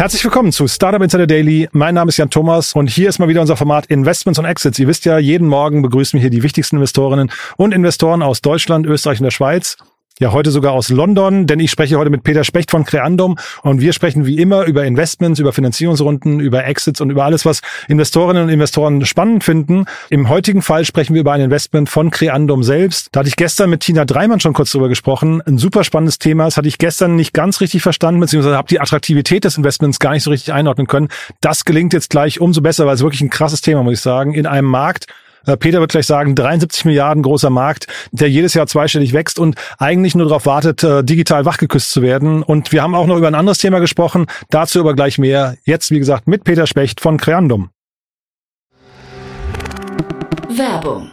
Herzlich willkommen zu Startup Insider Daily. Mein Name ist Jan Thomas und hier ist mal wieder unser Format Investments und Exits. Ihr wisst ja, jeden Morgen begrüßen wir hier die wichtigsten Investorinnen und Investoren aus Deutschland, Österreich und der Schweiz. Ja, heute sogar aus London, denn ich spreche heute mit Peter Specht von Creandum und wir sprechen wie immer über Investments, über Finanzierungsrunden, über Exits und über alles, was Investorinnen und Investoren spannend finden. Im heutigen Fall sprechen wir über ein Investment von Creandum selbst. Da hatte ich gestern mit Tina Dreimann schon kurz drüber gesprochen. Ein super spannendes Thema. Das hatte ich gestern nicht ganz richtig verstanden, beziehungsweise habe die Attraktivität des Investments gar nicht so richtig einordnen können. Das gelingt jetzt gleich umso besser, weil es wirklich ein krasses Thema, muss ich sagen, in einem Markt, Peter wird gleich sagen, 73 Milliarden großer Markt, der jedes Jahr zweistellig wächst und eigentlich nur darauf wartet, äh, digital wachgeküsst zu werden. Und wir haben auch noch über ein anderes Thema gesprochen, dazu aber gleich mehr. Jetzt, wie gesagt, mit Peter Specht von Creandum. Werbung.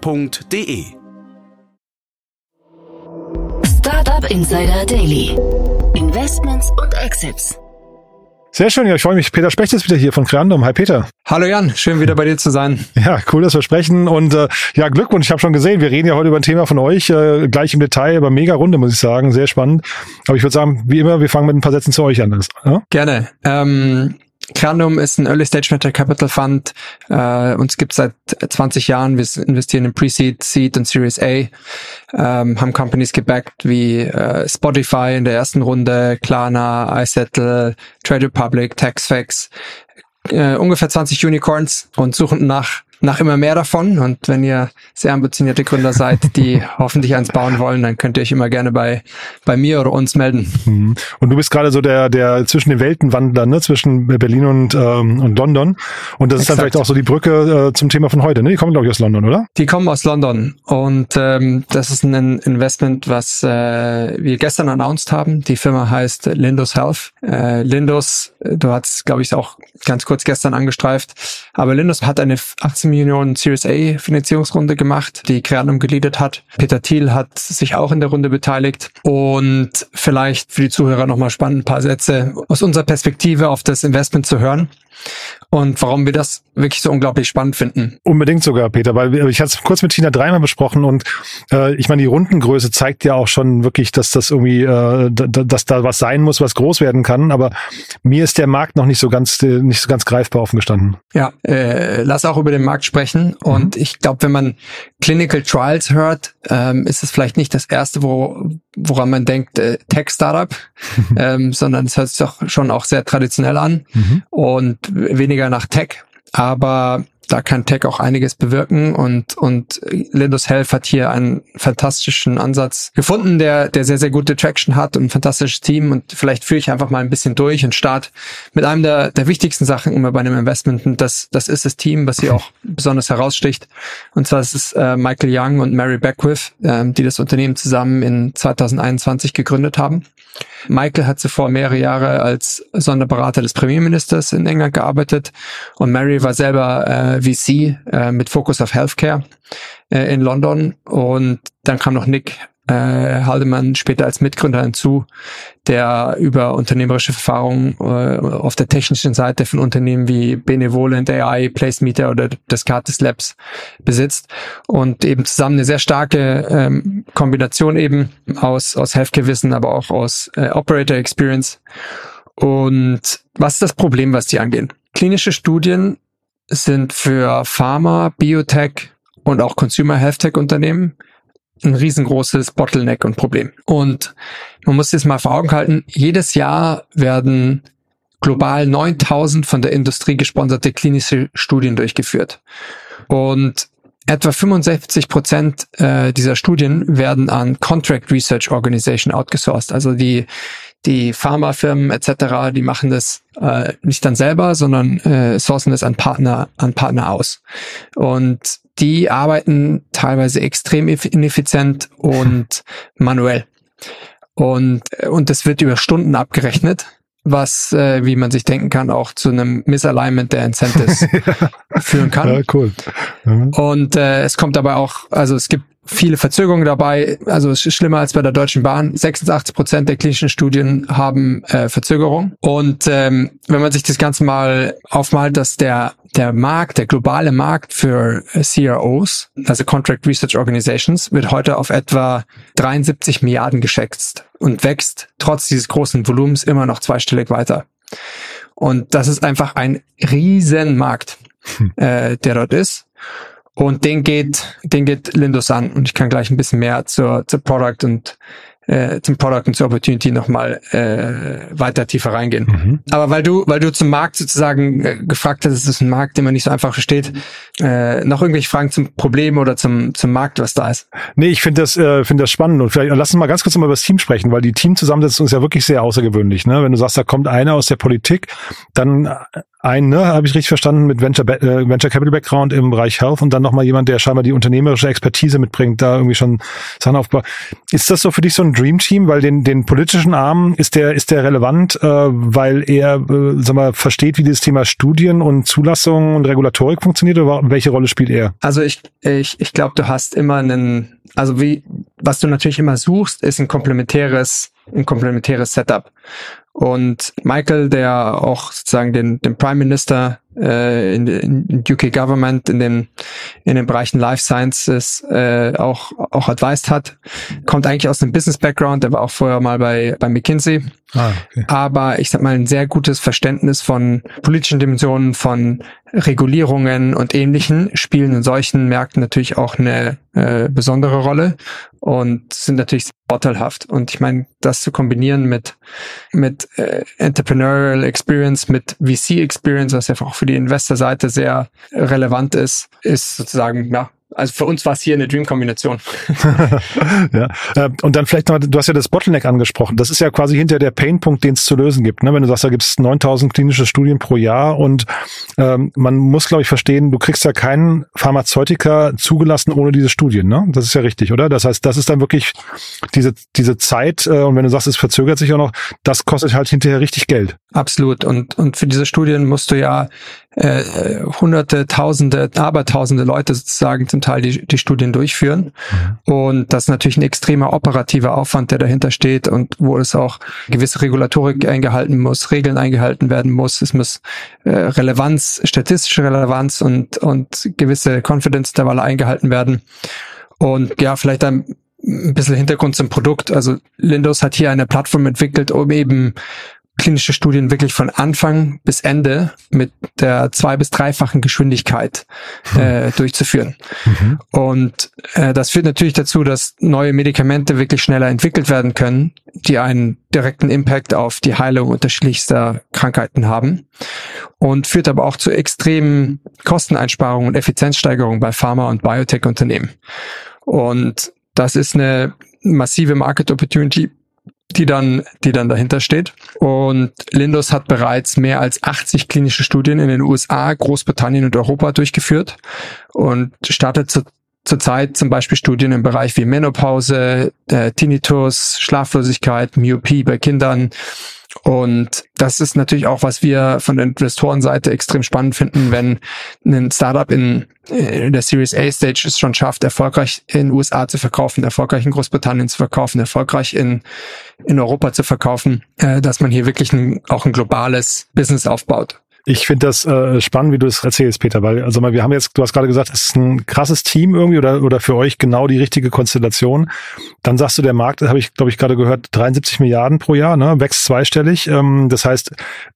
www.startup.de. Startup Insider Daily. Investments und Exits. Sehr schön, ja, ich freue mich. Peter Specht ist wieder hier von Creandum. Hi Peter. Hallo Jan, schön wieder bei dir zu sein. Ja, cool, dass wir sprechen und äh, ja, Glückwunsch. Ich habe schon gesehen, wir reden ja heute über ein Thema von euch, äh, gleich im Detail, aber mega Runde, muss ich sagen, sehr spannend. Aber ich würde sagen, wie immer, wir fangen mit ein paar Sätzen zu euch an. Ja? Gerne. Ähm, Crandum ist ein Early Stage Venture Capital Fund. Äh, uns gibt seit 20 Jahren. Wir investieren in Pre-Seed, Seed und Series A. Ähm, haben Companies gebackt wie äh, Spotify in der ersten Runde, Klarna, iSettle, Trade Republic, TaxFax. Äh, ungefähr 20 Unicorns und suchen nach nach immer mehr davon. Und wenn ihr sehr ambitionierte Gründer seid, die hoffentlich eins bauen wollen, dann könnt ihr euch immer gerne bei, bei mir oder uns melden. Mhm. Und du bist gerade so der, der zwischen den Weltenwandler, ne? zwischen Berlin und, ähm, und London. Und das ist Exakt. dann vielleicht auch so die Brücke äh, zum Thema von heute. Ne? Die kommen, glaube ich, aus London, oder? Die kommen aus London. Und ähm, das ist ein Investment, was äh, wir gestern announced haben. Die Firma heißt Lindos Health. Äh, Lindos, du hast, glaube ich, auch ganz kurz gestern angestreift. Aber Lindos hat eine 18 Millionen Series A Finanzierungsrunde gemacht, die Creandum geleadet hat. Peter Thiel hat sich auch in der Runde beteiligt. Und vielleicht für die Zuhörer nochmal spannend, ein paar Sätze aus unserer Perspektive auf das Investment zu hören und warum wir das wirklich so unglaublich spannend finden. Unbedingt sogar, Peter, weil ich hatte es kurz mit Tina dreimal besprochen und äh, ich meine, die Rundengröße zeigt ja auch schon wirklich, dass das irgendwie, äh, dass da was sein muss, was groß werden kann. Aber mir ist der Markt noch nicht so ganz, äh, nicht so ganz greifbar offen gestanden. Ja, äh, lass auch über den Markt sprechen. Und mhm. ich glaube, wenn man Clinical Trials hört, ähm, ist es vielleicht nicht das erste, wo, woran man denkt, äh, Tech-Startup, ähm, sondern es hört sich doch schon auch sehr traditionell an mhm. und weniger nach Tech. Aber da kann Tech auch einiges bewirken und, und Lindos Health hat hier einen fantastischen Ansatz gefunden, der, der sehr, sehr gute Traction hat und ein fantastisches Team und vielleicht führe ich einfach mal ein bisschen durch und start mit einem der, der wichtigsten Sachen immer bei einem Investment und das, das ist das Team, was hier auch besonders heraussticht und zwar ist es äh, Michael Young und Mary Beckwith, ähm, die das Unternehmen zusammen in 2021 gegründet haben. Michael hat zuvor mehrere Jahre als Sonderberater des Premierministers in England gearbeitet und Mary war selber äh, VC äh, mit Fokus auf Healthcare äh, in London. Und dann kam noch Nick äh, Haldemann später als Mitgründer hinzu, der über unternehmerische Erfahrungen äh, auf der technischen Seite von Unternehmen wie Benevolent AI, Placemeter oder Descartes Labs besitzt und eben zusammen eine sehr starke ähm, Kombination eben aus, aus Healthcare-Wissen, aber auch aus äh, Operator Experience. Und was ist das Problem, was die angehen? Klinische Studien sind für Pharma, Biotech und auch Consumer Health Tech Unternehmen ein riesengroßes Bottleneck und Problem. Und man muss das mal vor Augen halten, jedes Jahr werden global 9000 von der Industrie gesponserte klinische Studien durchgeführt. Und etwa 65 Prozent äh, dieser Studien werden an Contract Research Organization outgesourced. Also die, die Pharmafirmen etc., die machen das äh, nicht dann selber, sondern äh, sourcen das an Partner, an Partner aus. Und die arbeiten teilweise extrem ineffizient und manuell. Und, und das wird über Stunden abgerechnet was, äh, wie man sich denken kann, auch zu einem Misalignment der Incentives führen kann. Ja, cool. Mhm. Und äh, es kommt aber auch, also es gibt viele Verzögerungen dabei. Also es ist schlimmer als bei der Deutschen Bahn. 86 Prozent der klinischen Studien haben äh, Verzögerung. Und ähm, wenn man sich das Ganze mal aufmalt, dass der der Markt, der globale Markt für äh, CROs, also Contract Research Organizations, wird heute auf etwa 73 Milliarden geschätzt und wächst trotz dieses großen Volumens immer noch zweistellig weiter. Und das ist einfach ein Riesenmarkt, hm. äh, der dort ist. Und den geht, den geht Lindos an. Und ich kann gleich ein bisschen mehr zur, zur Product und äh, zum Product und zur Opportunity nochmal äh, weiter tiefer reingehen. Mhm. Aber weil du, weil du zum Markt sozusagen äh, gefragt hast, ist es ein Markt, den man nicht so einfach versteht, äh, noch irgendwelche Fragen zum Problem oder zum, zum Markt, was da ist? Nee, ich finde das, äh, finde das spannend und vielleicht lass uns mal ganz kurz mal über das Team sprechen, weil die Teamzusammensetzung ist ja wirklich sehr außergewöhnlich. Ne? Wenn du sagst, da kommt einer aus der Politik, dann ein, ne, habe ich richtig verstanden, mit Venture, äh, Venture Capital Background im Bereich Health und dann nochmal jemand, der scheinbar die unternehmerische Expertise mitbringt, da irgendwie schon Sachen aufbaut. Ist das so für dich so ein Dream Team? Weil den, den politischen Arm, ist der, ist der relevant, äh, weil er, äh, sag mal, versteht, wie dieses Thema Studien und Zulassung und Regulatorik funktioniert oder welche Rolle spielt er? Also ich, ich, ich glaube, du hast immer einen, also wie, was du natürlich immer suchst, ist ein komplementäres, ein komplementäres Setup. Und Michael, der auch sozusagen den, den Prime Minister äh, in, in UK Government in den in den Bereichen Life Sciences äh, auch auch advised hat, kommt eigentlich aus dem Business Background. Der war auch vorher mal bei bei McKinsey. Ah, okay. Aber ich sag mal ein sehr gutes Verständnis von politischen Dimensionen, von Regulierungen und Ähnlichen spielen in solchen Märkten natürlich auch eine äh, besondere Rolle und sind natürlich vorteilhaft. Und ich meine, das zu kombinieren mit mit äh, Entrepreneurial Experience, mit VC Experience, was ja auch für die Investorseite sehr relevant ist, ist sozusagen ja also für uns war es hier eine Dream-Kombination. ja. Äh, und dann vielleicht noch, du hast ja das Bottleneck angesprochen. Das ist ja quasi hinter der Painpunkt, den es zu lösen gibt. Ne? Wenn du sagst, da gibt es 9000 klinische Studien pro Jahr und ähm, man muss, glaube ich, verstehen, du kriegst ja keinen Pharmazeutiker zugelassen ohne diese Studien. Ne? Das ist ja richtig, oder? Das heißt, das ist dann wirklich diese, diese Zeit äh, und wenn du sagst, es verzögert sich auch noch, das kostet halt hinterher richtig Geld. Absolut. Und, und für diese Studien musst du ja äh, hunderte, tausende, abertausende Leute sozusagen zum Teil die, die Studien durchführen. Mhm. Und das ist natürlich ein extremer operativer Aufwand, der dahinter steht und wo es auch gewisse Regulatorik eingehalten muss, Regeln eingehalten werden muss. Es muss äh, Relevanz, statistische Relevanz und, und gewisse Confidence-Intervalle eingehalten werden. Und ja, vielleicht ein bisschen Hintergrund zum Produkt. Also Lindos hat hier eine Plattform entwickelt, um eben klinische Studien wirklich von Anfang bis Ende mit der zwei- bis dreifachen Geschwindigkeit äh, durchzuführen. Mhm. Und äh, das führt natürlich dazu, dass neue Medikamente wirklich schneller entwickelt werden können, die einen direkten Impact auf die Heilung unterschiedlichster Krankheiten haben und führt aber auch zu extremen Kosteneinsparungen und Effizienzsteigerungen bei Pharma- und Biotech-Unternehmen. Und das ist eine massive Market Opportunity, die dann, die dann dahinter steht. Und Lindos hat bereits mehr als 80 klinische Studien in den USA, Großbritannien und Europa durchgeführt und startet zu, zurzeit zum Beispiel Studien im Bereich wie Menopause, äh, Tinnitus, Schlaflosigkeit, Myopie bei Kindern, und das ist natürlich auch, was wir von der Investorenseite extrem spannend finden, wenn ein Startup in, in der Series A Stage es schon schafft, erfolgreich in USA zu verkaufen, erfolgreich in Großbritannien zu verkaufen, erfolgreich in, in Europa zu verkaufen, äh, dass man hier wirklich ein, auch ein globales Business aufbaut. Ich finde das äh, spannend, wie du es erzählst, Peter, weil also mal, wir haben jetzt, du hast gerade gesagt, es ist ein krasses Team irgendwie oder oder für euch genau die richtige Konstellation. Dann sagst du, der Markt, habe ich glaube ich gerade gehört, 73 Milliarden pro Jahr, ne, wächst zweistellig. Ähm, das heißt,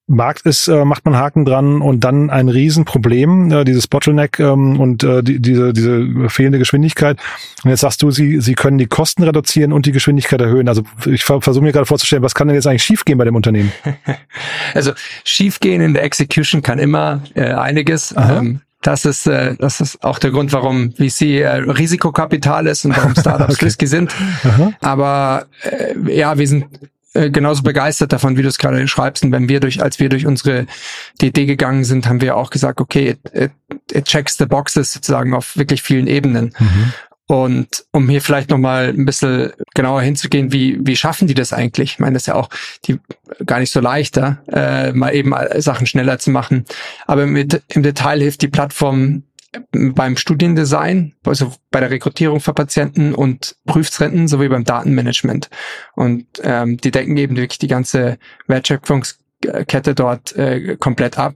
Markt ist, äh, macht man Haken dran und dann ein Riesenproblem, äh, dieses Bottleneck ähm, und äh, die, diese diese fehlende Geschwindigkeit. Und jetzt sagst du, sie sie können die Kosten reduzieren und die Geschwindigkeit erhöhen. Also ich versuche mir gerade vorzustellen, was kann denn jetzt eigentlich schiefgehen bei dem Unternehmen? Also schiefgehen in der Execution kann immer äh, einiges. Ähm, das ist, äh, das ist auch der Grund, warum VC äh, Risikokapital ist und warum Startups okay. risky sind. Aha. Aber äh, ja, wir sind äh, genauso begeistert davon, wie du es gerade schreibst. Und wenn wir durch, als wir durch unsere DD gegangen sind, haben wir auch gesagt, okay, it, it, it checks the boxes sozusagen auf wirklich vielen Ebenen. Mhm. Und um hier vielleicht nochmal ein bisschen genauer hinzugehen, wie, wie schaffen die das eigentlich? Ich meine, das ist ja auch die, gar nicht so leichter, äh, mal eben Sachen schneller zu machen. Aber mit, im Detail hilft die Plattform beim Studiendesign, also bei der Rekrutierung für Patienten und Prüftrenten sowie beim Datenmanagement. Und ähm, die decken eben wirklich die ganze Wertschöpfungskette dort äh, komplett ab.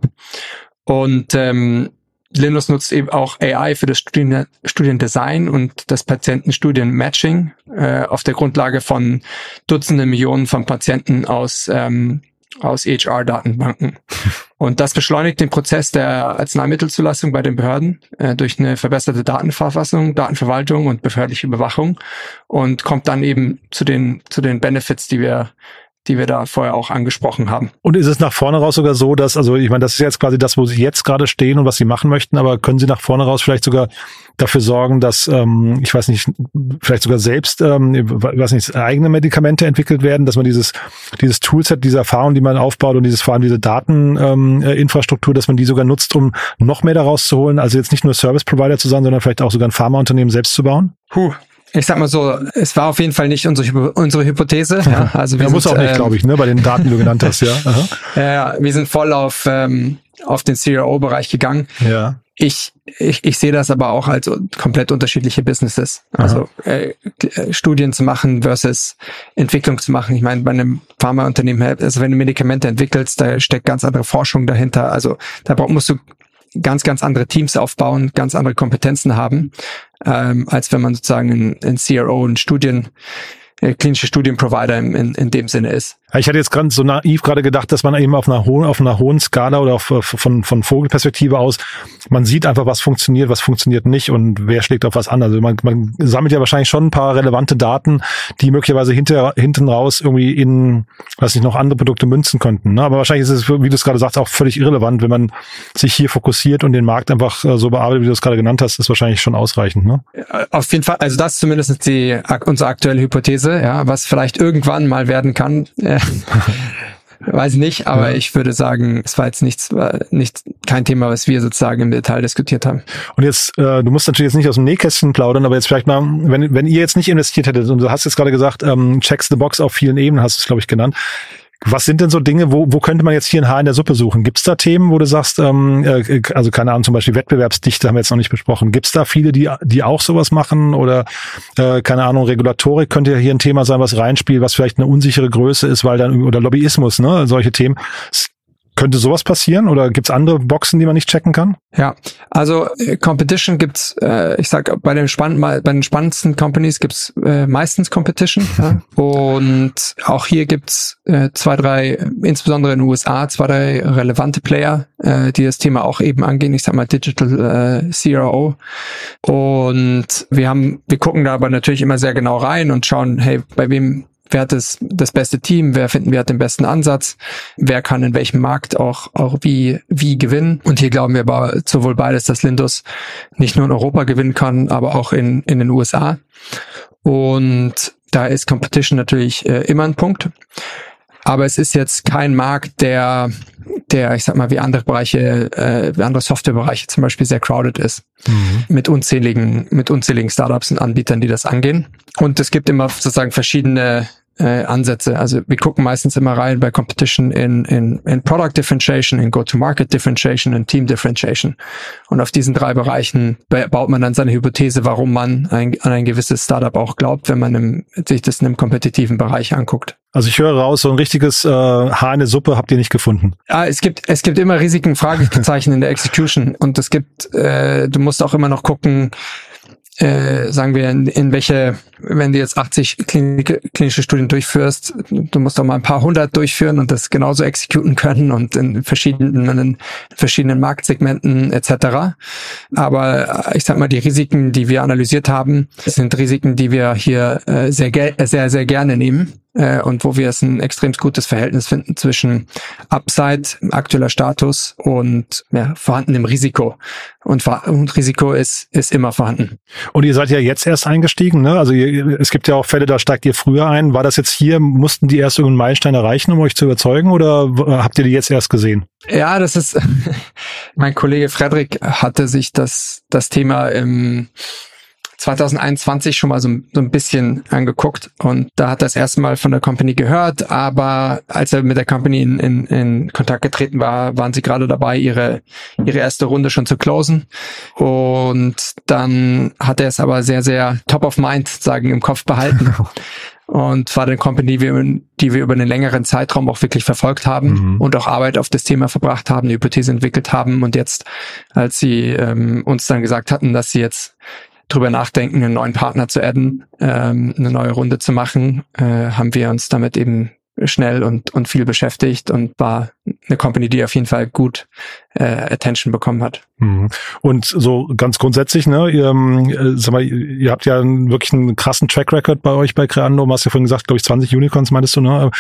Und ähm, Linus nutzt eben auch AI für das Studien Studiendesign und das Patientenstudienmatching äh, auf der Grundlage von Dutzenden Millionen von Patienten aus ähm, aus HR-Datenbanken. Und das beschleunigt den Prozess der Arzneimittelzulassung bei den Behörden äh, durch eine verbesserte Datenverfassung, Datenverwaltung und behördliche Überwachung und kommt dann eben zu den zu den Benefits, die wir die wir da vorher auch angesprochen haben. Und ist es nach vorne raus sogar so, dass, also ich meine, das ist jetzt quasi das, wo Sie jetzt gerade stehen und was Sie machen möchten, aber können Sie nach vorne raus vielleicht sogar dafür sorgen, dass, ähm, ich weiß nicht, vielleicht sogar selbst, ähm, weiß nicht, eigene Medikamente entwickelt werden, dass man dieses, dieses Toolset, diese Erfahrung, die man aufbaut und dieses vor allem diese Dateninfrastruktur, ähm, dass man die sogar nutzt, um noch mehr daraus zu holen, also jetzt nicht nur Service Provider zu sein, sondern vielleicht auch sogar ein Pharmaunternehmen selbst zu bauen? Puh, ich sag mal so, es war auf jeden Fall nicht unsere, unsere Hypothese. Ja, also wir ja, muss auch nicht, ähm, glaube ich, ne, bei den Daten, die du genannt hast, ja. Ja, wir sind voll auf, ähm, auf den CRO-Bereich gegangen. Ja. Ich, ich, ich sehe das aber auch als komplett unterschiedliche Businesses. Also äh, äh, Studien zu machen versus Entwicklung zu machen. Ich meine, bei einem Pharmaunternehmen, also wenn du Medikamente entwickelst, da steckt ganz andere Forschung dahinter. Also da musst du ganz, ganz andere Teams aufbauen, ganz andere Kompetenzen haben, ähm, als wenn man sozusagen ein, ein CRO, ein Studien, äh, klinische Studienprovider in, in, in dem Sinne ist. Ich hatte jetzt gerade so naiv gerade gedacht, dass man eben auf einer hohen, auf einer hohen Skala oder auf, von, von Vogelperspektive aus, man sieht einfach, was funktioniert, was funktioniert nicht und wer schlägt auf was an. Also man, man sammelt ja wahrscheinlich schon ein paar relevante Daten, die möglicherweise hinter, hinten raus irgendwie in, weiß nicht, noch andere Produkte münzen könnten. Ne? Aber wahrscheinlich ist es, wie du es gerade sagst, auch völlig irrelevant, wenn man sich hier fokussiert und den Markt einfach äh, so bearbeitet, wie du es gerade genannt hast, ist wahrscheinlich schon ausreichend. Ne? Auf jeden Fall, also das ist zumindest die, unsere aktuelle Hypothese, ja, was vielleicht irgendwann mal werden kann. Äh, Weiß nicht, aber ja. ich würde sagen, es war jetzt nichts, war nicht kein Thema, was wir sozusagen im Detail diskutiert haben. Und jetzt, äh, du musst natürlich jetzt nicht aus dem Nähkästchen plaudern, aber jetzt vielleicht mal, wenn, wenn ihr jetzt nicht investiert hättet und du hast jetzt gerade gesagt, ähm, checks the box auf vielen Ebenen, hast du es, glaube ich, genannt. Was sind denn so Dinge, wo, wo könnte man jetzt hier ein Haar in der Suppe suchen? Gibt es da Themen, wo du sagst, ähm, äh, also keine Ahnung, zum Beispiel Wettbewerbsdichte haben wir jetzt noch nicht besprochen. Gibt es da viele, die, die auch sowas machen? Oder äh, keine Ahnung, Regulatorik könnte ja hier ein Thema sein, was reinspielt, was vielleicht eine unsichere Größe ist, weil dann, oder Lobbyismus, ne, solche Themen. Könnte sowas passieren oder gibt's andere Boxen, die man nicht checken kann? Ja, also äh, Competition gibt's, äh, ich sag bei den spannend, bei den spannendsten Companies gibt's äh, meistens Competition ja? und auch hier gibt's äh, zwei, drei, insbesondere in den USA, zwei, drei relevante Player, äh, die das Thema auch eben angehen. Ich sag mal Digital äh, CRO und wir haben, wir gucken da aber natürlich immer sehr genau rein und schauen, hey, bei wem wer hat das, das beste Team, wer finden wir hat den besten Ansatz, wer kann in welchem Markt auch, auch wie, wie gewinnen. Und hier glauben wir aber sowohl beides, dass Lindus nicht nur in Europa gewinnen kann, aber auch in, in den USA. Und da ist Competition natürlich äh, immer ein Punkt. Aber es ist jetzt kein Markt, der, der, ich sag mal, wie andere Bereiche, äh, wie andere Softwarebereiche zum Beispiel sehr crowded ist. Mhm. Mit unzähligen, mit unzähligen Startups und Anbietern, die das angehen. Und es gibt immer sozusagen verschiedene äh, Ansätze. Also wir gucken meistens immer rein bei Competition in, in, in Product Differentiation, in Go-to-Market Differentiation, in Team Differentiation. Und auf diesen drei Bereichen baut man dann seine Hypothese, warum man ein, an ein gewisses Startup auch glaubt, wenn man im, sich das in einem kompetitiven Bereich anguckt. Also ich höre raus, so ein richtiges äh, Haar in der Suppe habt ihr nicht gefunden. Ah, es gibt es gibt immer Risiken, Fragezeichen in der Execution und es gibt, äh, du musst auch immer noch gucken, äh, sagen wir, in, in welche, wenn du jetzt 80 Klinik, klinische Studien durchführst, du musst auch mal ein paar hundert durchführen und das genauso exekuten können und in verschiedenen, in verschiedenen Marktsegmenten etc. Aber ich sag mal, die Risiken, die wir analysiert haben, sind Risiken, die wir hier äh, sehr, sehr, sehr gerne nehmen äh, und wo wir es ein extrem gutes Verhältnis finden zwischen Upside, aktueller Status und ja, vorhandenem Risiko. Und, und Risiko ist, ist immer vorhanden. Und ihr seid ja jetzt erst eingestiegen, ne? Also ihr, es gibt ja auch Fälle, da steigt ihr früher ein. War das jetzt hier, mussten die erst irgendeinen Meilenstein erreichen, um euch zu überzeugen oder habt ihr die jetzt erst gesehen? Ja, das ist, mein Kollege Frederik hatte sich das, das Thema im 2021 schon mal so, so ein bisschen angeguckt und da hat er das erste Mal von der Company gehört, aber als er mit der Company in, in, in Kontakt getreten war, waren sie gerade dabei, ihre, ihre erste Runde schon zu closen und dann hat er es aber sehr, sehr top of mind, sagen, im Kopf behalten. und war eine Company, die wir, die über einen längeren Zeitraum auch wirklich verfolgt haben mhm. und auch Arbeit auf das Thema verbracht haben, eine Hypothese entwickelt haben und jetzt, als sie ähm, uns dann gesagt hatten, dass sie jetzt drüber nachdenken, einen neuen Partner zu adden, ähm, eine neue Runde zu machen, äh, haben wir uns damit eben schnell und, und viel beschäftigt und war eine Company, die auf jeden Fall gut äh, Attention bekommen hat. Mhm. Und so ganz grundsätzlich, ne, ihr, äh, sag mal, ihr habt ja wirklich einen krassen Track Record bei euch bei Creando, du hast ja vorhin gesagt, glaube ich, 20 Unicorns meintest du, ne?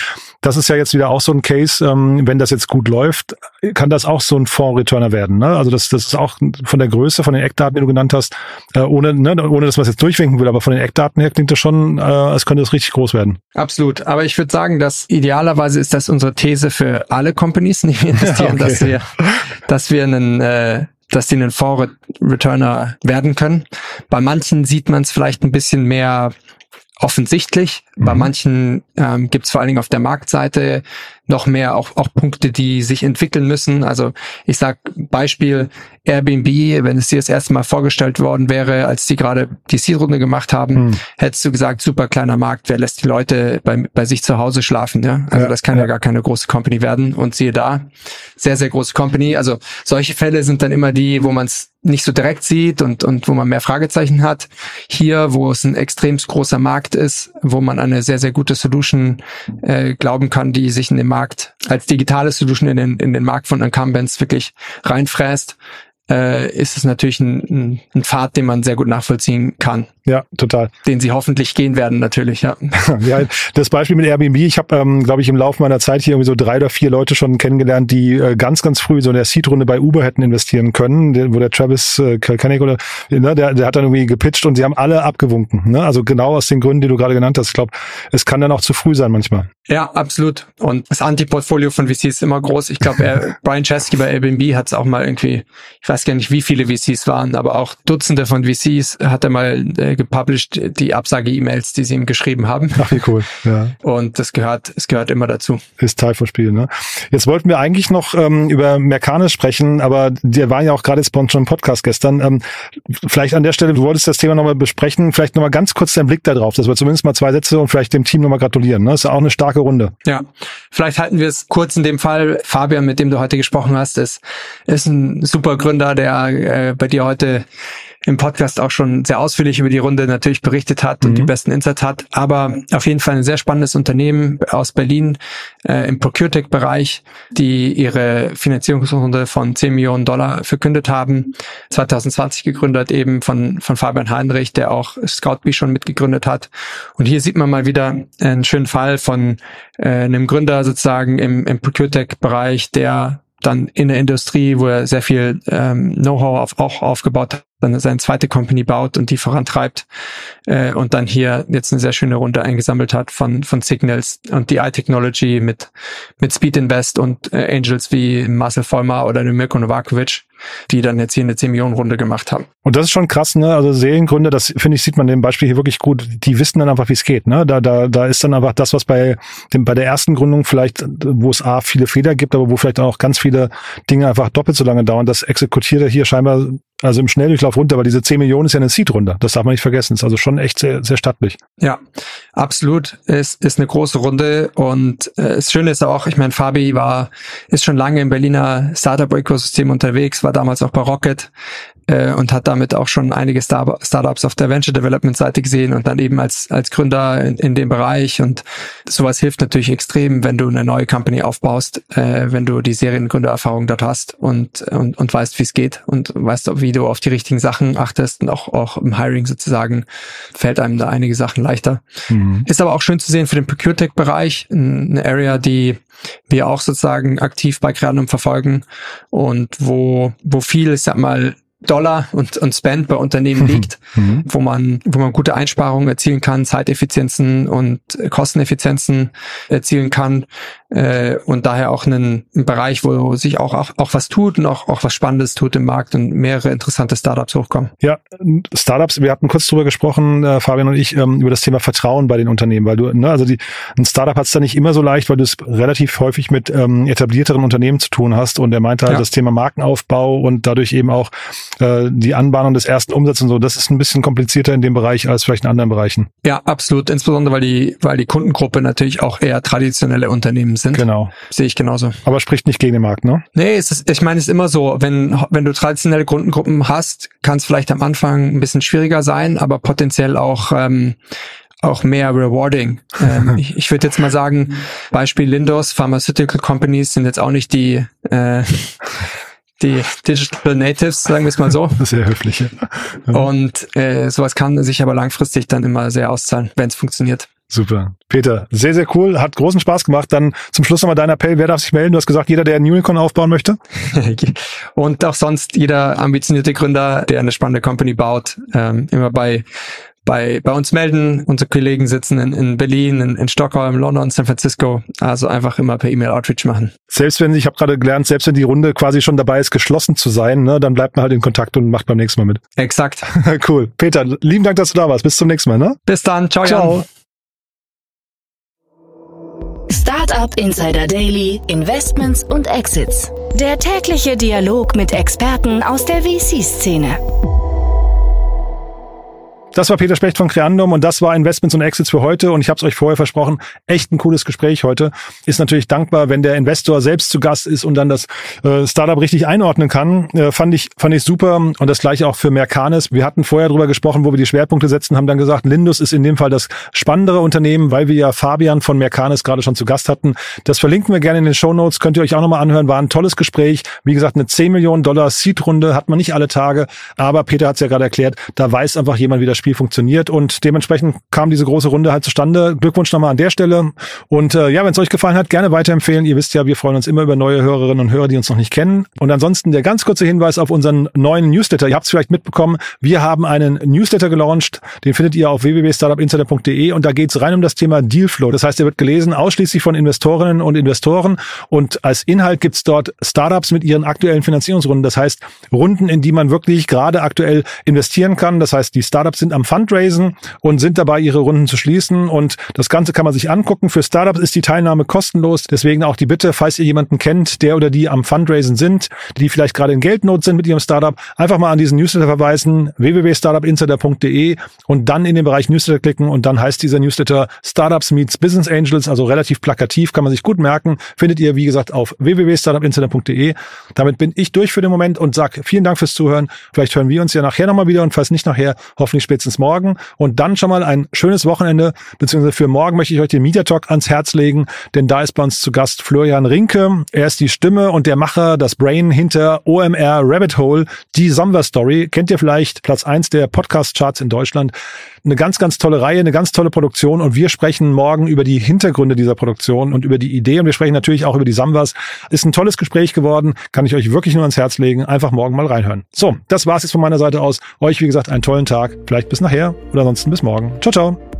Das ist ja jetzt wieder auch so ein Case, ähm, wenn das jetzt gut läuft, kann das auch so ein Fonds-Returner werden, ne? Also das, das ist auch von der Größe, von den Eckdaten, die du genannt hast, äh, ohne, ne, ohne dass man es jetzt durchwinken will, aber von den Eckdaten her klingt das schon, äh, als könnte das richtig groß werden. Absolut. Aber ich würde sagen, dass idealerweise ist das unsere These für alle Companies, in die wir investieren, okay. dass wir, dass wir einen äh, dass die einen Fonds-Returner werden können. Bei manchen sieht man es vielleicht ein bisschen mehr offensichtlich. Mhm. Bei manchen ähm, gibt es vor allen Dingen auf der Marktseite noch mehr auch, auch Punkte, die sich entwickeln müssen. Also ich sag Beispiel Airbnb, wenn es dir das erste Mal vorgestellt worden wäre, als die gerade die Seed-Runde gemacht haben, mhm. hättest du gesagt, super kleiner Markt, wer lässt die Leute bei, bei sich zu Hause schlafen? Ja? Also ja, das kann ja. ja gar keine große Company werden. Und siehe da, sehr, sehr große Company. Also solche Fälle sind dann immer die, wo man es nicht so direkt sieht und, und wo man mehr Fragezeichen hat. Hier, wo es ein extrem großer Markt ist, wo man eine sehr, sehr gute Solution äh, glauben kann, die sich in den Markt als digitale Solution in den, in den Markt von Incumbents wirklich reinfräst, äh, ist es natürlich ein, ein, ein Pfad, den man sehr gut nachvollziehen kann. Ja, total. Den sie hoffentlich gehen werden, natürlich, ja. ja, das Beispiel mit Airbnb, ich habe, ähm, glaube ich, im Laufe meiner Zeit hier irgendwie so drei oder vier Leute schon kennengelernt, die äh, ganz, ganz früh so in der Seed-Runde bei Uber hätten investieren können, der, wo der Travis äh, Kalkanik oder ne, der, der hat dann irgendwie gepitcht und sie haben alle abgewunken. Ne? Also genau aus den Gründen, die du gerade genannt hast. Ich glaube, es kann dann auch zu früh sein manchmal. Ja, absolut. Und das Anti-Portfolio von VCs ist immer groß. Ich glaube, Brian Chesky bei Airbnb hat es auch mal irgendwie, ich weiß gar nicht, wie viele VCs waren, aber auch Dutzende von VCs hat er mal äh, gepublished, die Absage-E-Mails, die sie ihm geschrieben haben. Ach, wie cool. Ja. Und das gehört, es gehört immer dazu. Ist Teil vom Spiel, ne? Jetzt wollten wir eigentlich noch ähm, über Mercanis sprechen, aber der war ja auch gerade schon im Podcast gestern. Ähm, vielleicht an der Stelle, du wolltest das Thema nochmal besprechen, vielleicht nochmal ganz kurz deinen Blick darauf, dass wir zumindest mal zwei Sätze und vielleicht dem Team nochmal gratulieren. Ne? Das ist ja auch eine starke Runde. Ja, vielleicht halten wir es kurz in dem Fall. Fabian, mit dem du heute gesprochen hast, ist, ist ein super Gründer, der äh, bei dir heute im Podcast auch schon sehr ausführlich über die Runde natürlich berichtet hat und die mhm. besten Insights hat. Aber auf jeden Fall ein sehr spannendes Unternehmen aus Berlin äh, im ProcureTech-Bereich, die ihre Finanzierungsrunde von 10 Millionen Dollar verkündet haben. 2020 gegründet eben von, von Fabian Heinrich, der auch ScoutBee schon mitgegründet hat. Und hier sieht man mal wieder einen schönen Fall von äh, einem Gründer sozusagen im, im ProcureTech-Bereich, der dann in der Industrie, wo er sehr viel ähm, Know-how auf, auch aufgebaut dann seine zweite Company baut und die vorantreibt äh, und dann hier jetzt eine sehr schöne Runde eingesammelt hat von von Signals und DI Technology mit mit Speed Invest und äh, Angels wie Marcel Vollmer oder Mirko Novakovic die dann jetzt hier eine 10 Millionen Runde gemacht haben. Und das ist schon krass, ne? Also Seriengründer, das finde ich, sieht man dem Beispiel hier wirklich gut. Die wissen dann einfach, wie es geht, ne? Da, da, da ist dann einfach das, was bei dem, bei der ersten Gründung vielleicht, wo es A, viele Fehler gibt, aber wo vielleicht auch ganz viele Dinge einfach doppelt so lange dauern. Das exekutiert er hier scheinbar also im Schnelldurchlauf runter, weil diese 10 Millionen ist ja eine Seed-Runde. Das darf man nicht vergessen. Ist also schon echt sehr, sehr stattlich. Ja, absolut. Es ist eine große Runde und äh, das Schöne ist auch, ich meine, Fabi war, ist schon lange im Berliner Startup-Ökosystem unterwegs, war damals auch bei Rocket, äh, und hat damit auch schon einige Star Startups auf der Venture Development Seite gesehen und dann eben als, als Gründer in, in dem Bereich. Und sowas hilft natürlich extrem, wenn du eine neue Company aufbaust, äh, wenn du die Seriengründererfahrung dort hast und, und, und weißt, wie es geht und weißt, wie du auf die richtigen Sachen achtest und auch, auch im Hiring sozusagen fällt einem da einige Sachen leichter. Mhm. Ist aber auch schön zu sehen für den Procure-Tech-Bereich, eine Area, die wir auch sozusagen aktiv bei Creanum verfolgen und wo, wo viel, ich sag mal, Dollar und, und Spend bei Unternehmen liegt, mhm. wo man, wo man gute Einsparungen erzielen kann, Zeiteffizienzen und Kosteneffizienzen erzielen kann äh, und daher auch einen, einen Bereich, wo sich auch, auch, auch was tut und auch, auch was Spannendes tut im Markt und mehrere interessante Startups hochkommen. Ja, Startups, wir hatten kurz drüber gesprochen, äh, Fabian und ich, ähm, über das Thema Vertrauen bei den Unternehmen, weil du, ne, also die, ein Startup hat es da nicht immer so leicht, weil du es relativ häufig mit ähm, etablierteren Unternehmen zu tun hast und er meinte halt ja. das Thema Markenaufbau und dadurch eben auch äh, die Anbahnung des ersten Umsatzes und so, das ist ein bisschen komplizierter in dem Bereich als vielleicht in anderen Bereichen. Ja, absolut, insbesondere weil die, weil die Kundengruppe natürlich auch eher traditionelle Unternehmen sind. Genau. Sehe ich genauso. Aber spricht nicht gegen den Markt, ne? Nee, es ist, ich meine, es ist immer so, wenn, wenn du traditionelle Kundengruppen hast, kann es vielleicht am Anfang ein bisschen schwieriger sein, aber potenziell auch ähm, auch mehr rewarding. Ähm, ich ich würde jetzt mal sagen, Beispiel Lindos, Pharmaceutical Companies sind jetzt auch nicht die äh, die Digital Natives, sagen wir es mal so. Sehr höfliche. Ja. Und äh, sowas kann sich aber langfristig dann immer sehr auszahlen, wenn es funktioniert. Super. Peter, sehr, sehr cool. Hat großen Spaß gemacht. Dann zum Schluss nochmal dein Appell. Wer darf sich melden? Du hast gesagt, jeder, der ein Unicorn aufbauen möchte. Und auch sonst jeder ambitionierte Gründer, der eine spannende Company baut, ähm, immer bei bei, bei uns melden. Unsere Kollegen sitzen in, in Berlin, in, in Stockholm, London, San Francisco. Also einfach immer per E-Mail Outreach machen. Selbst wenn, ich habe gerade gelernt, selbst wenn die Runde quasi schon dabei ist, geschlossen zu sein, ne, dann bleibt man halt in Kontakt und macht beim nächsten Mal mit. Exakt. cool. Peter, lieben Dank, dass du da warst. Bis zum nächsten Mal. Ne? Bis dann. Ciao, Ciao. Jan. Startup Insider Daily, Investments und Exits. Der tägliche Dialog mit Experten aus der VC-Szene. Das war Peter Specht von Creandum und das war Investments und Exits für heute. Und ich habe es euch vorher versprochen, echt ein cooles Gespräch heute. Ist natürlich dankbar, wenn der Investor selbst zu Gast ist und dann das äh, Startup richtig einordnen kann. Äh, fand ich fand ich super und das gleiche auch für Mercanis. Wir hatten vorher drüber gesprochen, wo wir die Schwerpunkte setzen, haben dann gesagt, Lindus ist in dem Fall das spannendere Unternehmen, weil wir ja Fabian von Mercanis gerade schon zu Gast hatten. Das verlinken wir gerne in den Show Notes. Könnt ihr euch auch nochmal anhören. War ein tolles Gespräch. Wie gesagt, eine 10 Millionen Dollar Seed-Runde hat man nicht alle Tage, aber Peter hat es ja gerade erklärt, da weiß einfach jemand, wie das Spiel funktioniert und dementsprechend kam diese große Runde halt zustande. Glückwunsch nochmal an der Stelle und äh, ja, wenn es euch gefallen hat, gerne weiterempfehlen. Ihr wisst ja, wir freuen uns immer über neue Hörerinnen und Hörer, die uns noch nicht kennen. Und ansonsten der ganz kurze Hinweis auf unseren neuen Newsletter. Ihr habt es vielleicht mitbekommen, wir haben einen Newsletter gelauncht, den findet ihr auf www.startupinsider.de und da geht es rein um das Thema Dealflow. Das heißt, er wird gelesen ausschließlich von Investorinnen und Investoren und als Inhalt gibt's dort Startups mit ihren aktuellen Finanzierungsrunden. Das heißt, Runden, in die man wirklich gerade aktuell investieren kann. Das heißt, die Startups sind am Fundraisen und sind dabei, ihre Runden zu schließen. Und das Ganze kann man sich angucken. Für Startups ist die Teilnahme kostenlos. Deswegen auch die Bitte, falls ihr jemanden kennt, der oder die am Fundraisen sind, die vielleicht gerade in Geldnot sind mit ihrem Startup, einfach mal an diesen Newsletter verweisen, www.startupinsider.de und dann in den Bereich Newsletter klicken und dann heißt dieser Newsletter Startups meets Business Angels, also relativ plakativ, kann man sich gut merken. Findet ihr, wie gesagt, auf www.startupinsider.de. Damit bin ich durch für den Moment und sag vielen Dank fürs Zuhören. Vielleicht hören wir uns ja nachher nochmal wieder und falls nicht nachher, hoffentlich spätestens morgen. Und dann schon mal ein schönes Wochenende, beziehungsweise für morgen möchte ich euch den Media Talk ans Herz legen, denn da ist bei uns zu Gast Florian Rinke. Er ist die Stimme und der Macher, das Brain hinter OMR Rabbit Hole, die Sommer Story. Kennt ihr vielleicht Platz eins der Podcast-Charts in Deutschland. Eine ganz, ganz tolle Reihe, eine ganz tolle Produktion und wir sprechen morgen über die Hintergründe dieser Produktion und über die Idee und wir sprechen natürlich auch über die Samwas. Ist ein tolles Gespräch geworden, kann ich euch wirklich nur ans Herz legen. Einfach morgen mal reinhören. So, das war's jetzt von meiner Seite aus. Euch, wie gesagt, einen tollen Tag. Vielleicht bis nachher oder ansonsten bis morgen. Ciao, ciao.